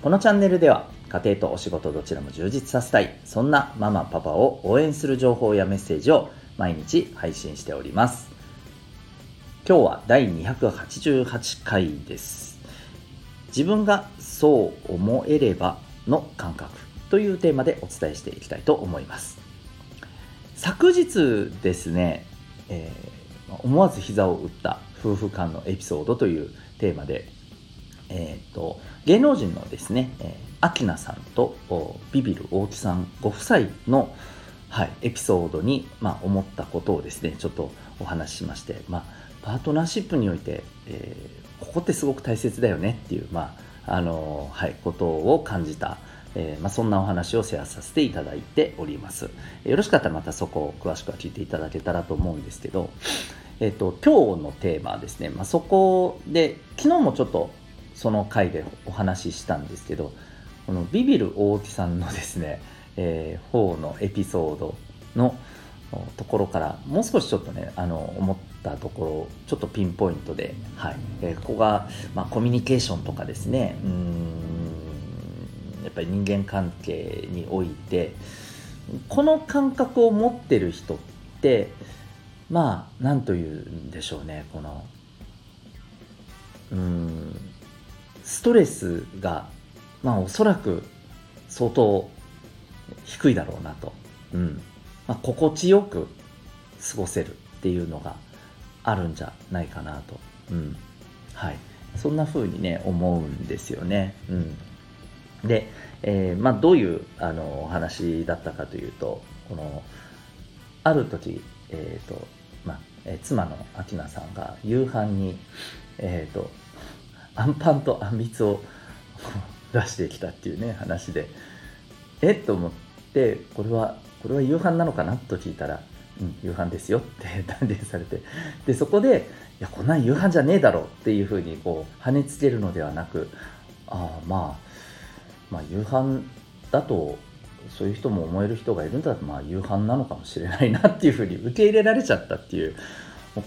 このチャンネルでは家庭とお仕事どちらも充実させたいそんなママパパを応援する情報やメッセージを毎日配信しております。今日は第288回です。自分がそう思えればの感覚というテーマでお伝えしていきたいと思います。昨日ですね、えー、思わず膝を打った夫婦間のエピソードというテーマでえーと、芸能人のですね、えー、アキナさんとビビる大木さんご夫妻の、はい、エピソードに、まあ、思ったことをですねちょっとお話ししまして、まあ、パートナーシップにおいて、えー、ここってすごく大切だよねっていう、まああのはい、ことを感じた、えー、まあ、そんなお話をシェアさせていただいております。よろしかったらまたそこを詳しくは聞いていただけたらと思うんですけど、えー、と今日のテーマはですね、まあ、そこで昨日もちょっとその回でお話ししたんですけどこのビビる大木さんのですね、えー、方のエピソードのところからもう少しちょっとねあの思ったところちょっとピンポイントで、はい。えー、ここが、まあ、コミュニケーションとかですねうんやっぱり人間関係においてこの感覚を持ってる人ってまあ何というんでしょうねこのうんストレスが、まあ、おそらく相当低いだろうなと、うん。まあ、心地よく過ごせるっていうのがあるんじゃないかなと、うん。はい、そんな風にね思うんですよね。うん、で、えー、まあ、どういうあのお話だったかというとこのある時、えーとまあえー、妻の明菜さんが夕飯に、えーとアンパンとあんみつを出してきたっていうね話で。えっと思ってこれはこれは夕飯なのかなと聞いたら「うん夕飯ですよ」って断言されて。でそこで「いやこんなん夕飯じゃねえだろ」っていうふうにこう跳ねつけるのではなくああまあまあ夕飯だとそういう人も思える人がいるんだ。とまあ夕飯なのかもしれないなっていうふうに受け入れられちゃったっていう。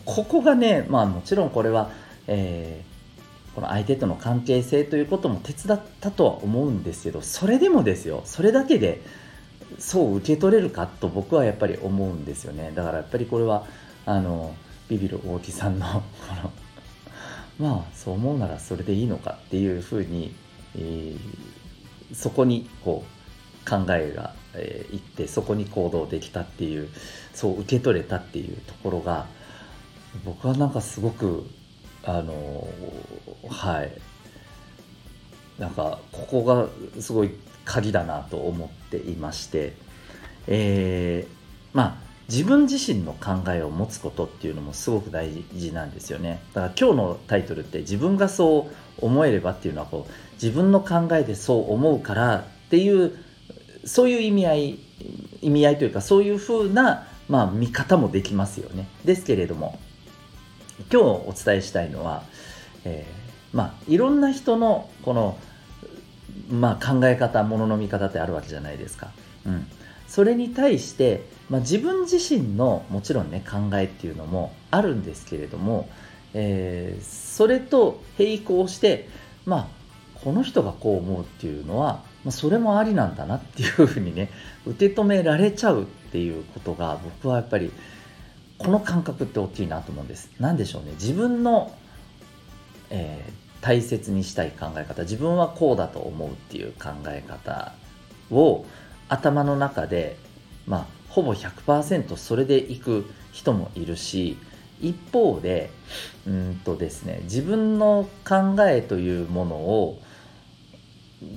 ここがねまあもちろんこれは、えこの相手との関係性ということも手伝ったとは思うんですけどそれでもですよそれだけでそう受け取れるかと僕はやっぱり思うんですよね。だからやっぱりこれはあのビビる大木さんのこのまあそう思うならそれでいいのかっていうふうに、えー、そこにこう考えが、えー、いってそこに行動できたっていうそう受け取れたっていうところが僕はなんかすごくあのはい。なんかここがすごい鍵だなと思っていましてえー、まあ自分自身の考えを持つことっていうのもすごく大事なんですよね。だから今日のタイトルって自分がそう思えればっていうのはこう自分の考えでそう思うからっていうそういう意味合い意味合いというかそういうふうな、まあ、見方もできますよね。ですけれども今日お伝えしたいのは、えー、まあいろんな人のこの、まあ、考え方ものの見方ってあるわけじゃないですか。うん、それに対して、まあ、自分自身のもちろんね考えっていうのもあるんですけれども、えー、それと並行してまあこの人がこう思うっていうのは、まあ、それもありなんだなっていうふうにね受け止められちゃうっていうことが僕はやっぱりこの感覚って大きいなと思うんです。何でしょうね。自分の、えー、大切にしたい考え方。自分はこうだと思うっていう考え方を頭の中でまあほぼ100%それでいく人もいるし一方でうんとですね自分の考えというものを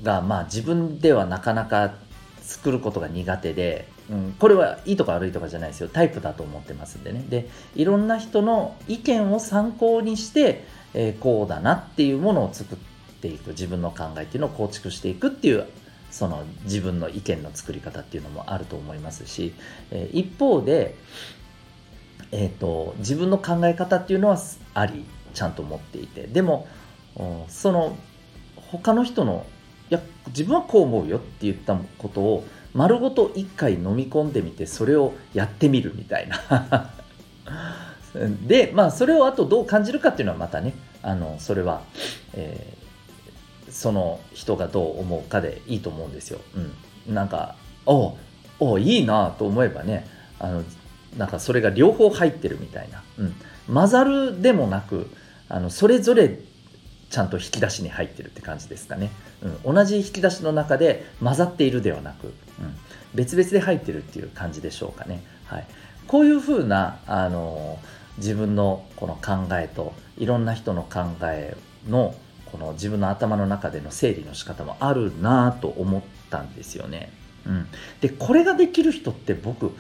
がまあ自分ではなかなか作ることが苦手でうん、これはいいとか悪いとかじゃないですよ。タイプだと思ってますんでね。でいろんな人の意見を参考にして、えー、こうだなっていうものを作っていく自分の考えっていうのを構築していくっていうその自分の意見の作り方っていうのもあると思いますし、えー、一方で、えーと、自分の考え方っていうのはありちゃんと持っていて。でもその他の人のいや自分はこう思うよって言ったことを丸ごと一回飲み込んでみてそれをやってみるみたいな。でまあそれをあとどう感じるかっていうのはまたねあのそれは、えー、その人がどう思うかでいいと思うんですよ。うん、なんかおおいいなと思えばねあのなんかそれが両方入ってるみたいな、うん、混ざるでもなくあのそれぞれちゃんと引き出しに入ってるって感じですかね、うん、同じ引き出しの中で混ざっているではなく、うん、別々で入ってるっていう感じでしょうかね、はい、こういうふうなあの自分のこの考えといろんな人の考えのこの自分の頭の中での整理の仕方もあるなと思ったんですよね、うん、でこれができる人って僕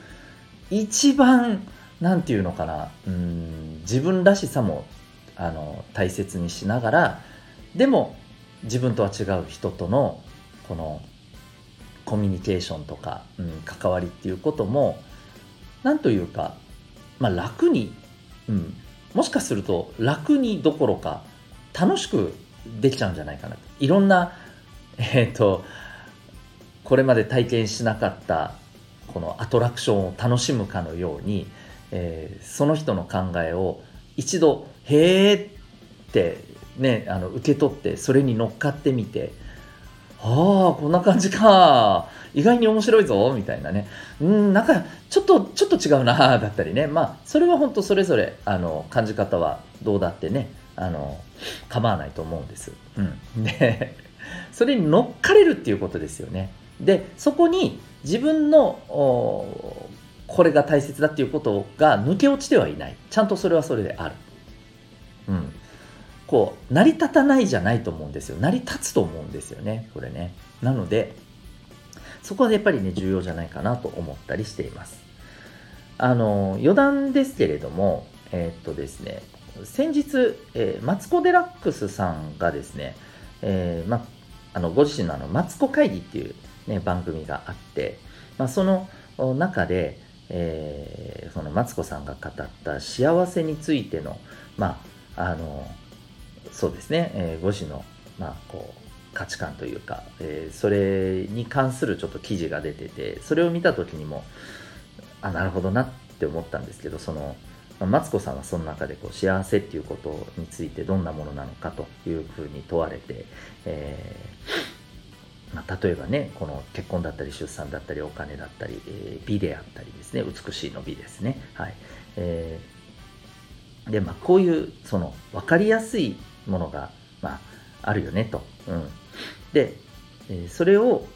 一番何て言うのかな。うん。自分らしさもあの大切にしながらでも自分とは違う人とのこのコミュニケーションとか、うん、関わりっていうことも何というか、まあ、楽に、うん、もしかすると楽にどころか楽しくできちゃうんじゃないかなと。いろんな、えっ、ー、とこれまで体験しなかったこのアトラクションを楽しむかのように、えー、その人の考えを一度へえってねあの受け取ってそれに乗っかってみてああこんな感じか。意外に面白いぞみたいなね。うんなんかちょっとちょっと違うな だったりね。まあそれは本当それぞれあの感じ方はどうだってね。あの構わないと思うんです、うん、で それに乗っかれるっていうことですよね。でそこに自分のこれが大切だっていうことが抜け落ちてはいない。ちゃんとそれはそれである。うん、こう成り立たないじゃないと思うんですよ。成り立つと思うんですよねこれね。なのでそこはやっぱりね重要じゃないかなと思ったりしています。あの余談ですけれどもえー、っとですね先日、えー、マツコ・デラックスさんがですね、えー、ま、あのご自身のあのマツコ会議っていう、ね、番組があって、ま、その中で、えー、そのマツコさんが語った幸せについての、まあ、あのそうですね、えー、ご自身の、まあ、こう価値観というか、えー、それに関するちょっと記事が出ててそれを見た時にもあなるほどなって思ったんですけどそのマツコさんはその中でこう幸せっていうことについてどんなものなのかというふうに問われて、えー、まあ、例えばねこの結婚だったり出産だったりお金だったり、えー、美であったりですね美しいの美ですね、はい。えーで、まあ、こういうその分かりやすいものが、まあ、あるよねと。うん、で、えそれを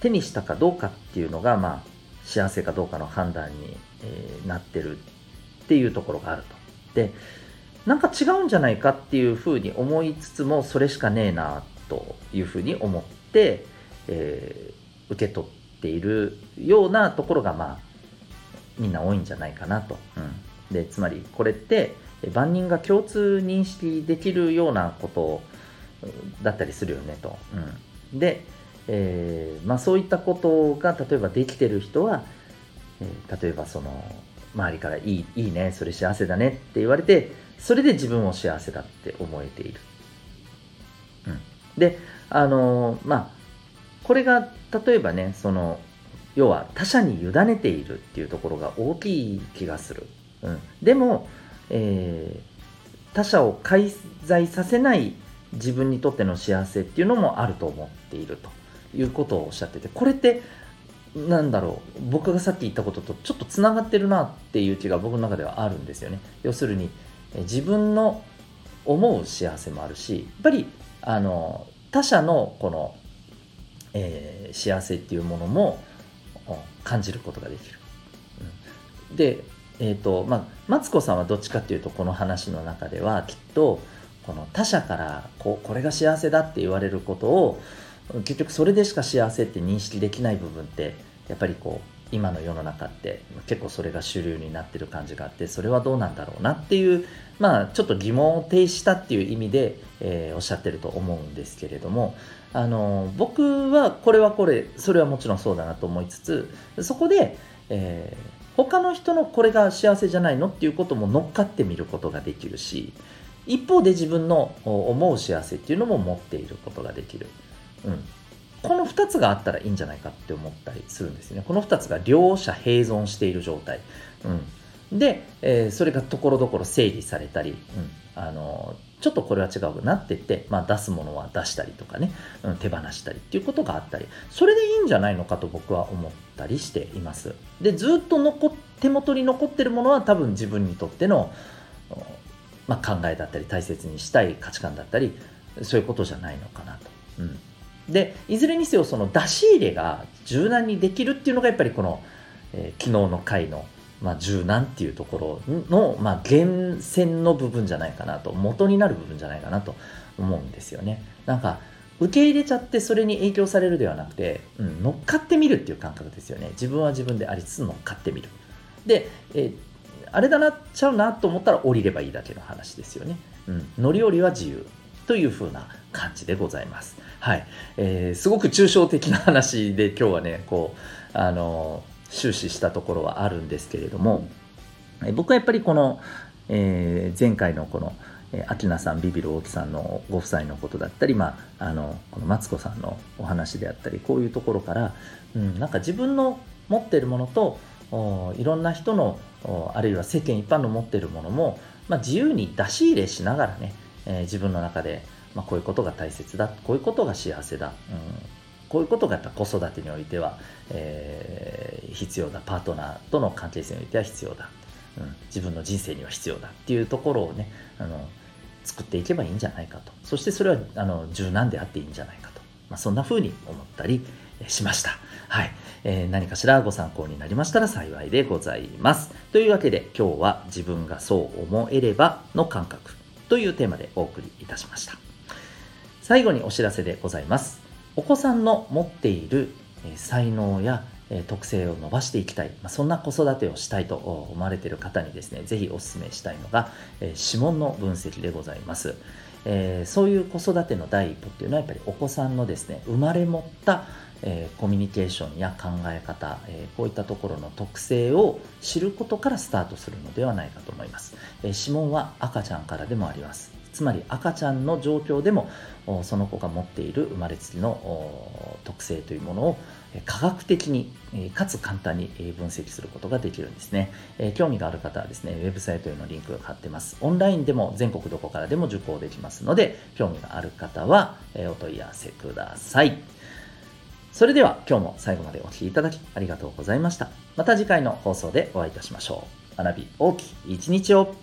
手にしたかどうかっていうのが、まあ、幸せかどうかの判断に、えなってるっていうところがあると。で、なんか違うんじゃないかっていうふうに思いつつも、それしかねえなというふうに思って、えー、受け取っているようなところが、まあ、みんな多いんじゃないかなと。うん、で、つまりこれって、万人が共通認識できるようなことだったりするよねと。うん、で、えー、まあ、そういったことが例えばできてる人は、えー、例えばその周りからいいいいねそれ幸せだねって言われてそれで自分を幸せだって思えている。うん、であのまあこれが例えばねその要は他者に委ねているっていうところが大きい気がする。うん、でもえー、他者を介在させない自分にとっての幸せっていうのもあると思っているということをおっしゃっててこれってなんだろう。僕がさっき言ったこととちょっとつながってるなっていう気が僕の中ではあるんですよね。要するに自分の思う幸せもあるしやっぱりあの他者のこの、えー、幸せっていうものも感じることができる、うん、でえーとまあ、マツコさんはどっちかっていうとこの話の中ではきっとこの他者からここれが幸せだって言われることを結局それでしか幸せって認識できない部分ってやっぱりこう今の世の中って結構それが主流になってる感じがあってそれはどうなんだろうなっていうまあちょっと疑問を呈したっていう意味で、えー、おっしゃってると思うんですけれどもあの僕はこれはこれそれはもちろんそうだなと思いつつそこで、えー、他の人のこれが幸せじゃないのっていうことも乗っかってみることができるし一方で自分の思う幸せっていうのも持っていることができる。うん、この2つがあったらいいんじゃないかって思ったりするんですね。この2つが両者併存している状態。うん、で、えー、それがところどころ整理されたり、うん、あのちょっとこれは違うなって言って、まあ、出すものは出したりとかね、うん、手放したりっていうことがあったりそれでいいんじゃないのかと僕は思ったりしています。でずっと残手元に残ってるものは多分自分にとっての、まあ、考えだったり大切にしたい価値観だったりそういうことじゃないのかなと、うん、でいずれにせよその出し入れが柔軟にできるっていうのがやっぱりこの、えー、昨日の回の、まあ、柔軟っていうところの、まあ、源泉の部分じゃないかなと元になる部分じゃないかなと思うんですよね。なんか受け入れちゃってそれに影響されるではなくて、うん、乗っかってみるっていう感覚ですよね。自分は自分でありつつ乗っかってみる。で、え、あれだなっちゃうなと思ったら降りればいいだけの話ですよね、うん、乗り降りは自由という風な感じでございます。はい、えー、すごく抽象的な話で今日はねこうあの終始したところはあるんですけれども、え僕はやっぱりこの、えー、前回のこのえ明菜さんビビる大木さんのご夫妻のことだったり、まあ、あのこのマツコさんのお話であったりこういうところから、うん、なんか自分の持っているものとおいろんな人のあるいは世間一般の持っているものも、まあ、自由に出し入れしながらね、えー、自分の中でまあ、こういうことが大切だこういうことが幸せだ、うん、こういうことがやっぱ子育てにおいては、えー、必要だパートナーとの関係性においては必要だ、うん、自分の人生には必要だっていうところをねあの作っていけばいいんじゃないかとそしてそれはあの柔軟であっていいんじゃないかと、まあ、そんな風に思ったりしました。はい、えー、何かしらご参考になりましたら幸いでございます。というわけで今日は自分がそう思えればの感覚というテーマでお送りいたしました。最後にお知らせでございます。お子さんの持っている才能や特性を伸ばしていきたい、まそんな子育てをしたいと思われている方にですね、ぜひお勧めしたいのが、指紋の分析でございます。えそういう子育ての第一歩っていうのはやっぱりお子さんのですね、生まれ持った、えコミュニケーションや考え方、えこういったところの特性を知ることからスタートするのではないかと思います。え指紋は赤ちゃんからでもあります。つまり赤ちゃんの状況でもその子が持っている生まれつきの特性というものを科学的にかつ簡単に分析することができるんですね。興味がある方はですね、ウェブサイトへのリンクが貼ってます。オンラインでも全国どこからでも受講できますので、興味がある方はお問い合わせください。それでは今日も最後までお聴きいただきありがとうございました。また次回の放送でお会いいたしましょう。学び大きい一日を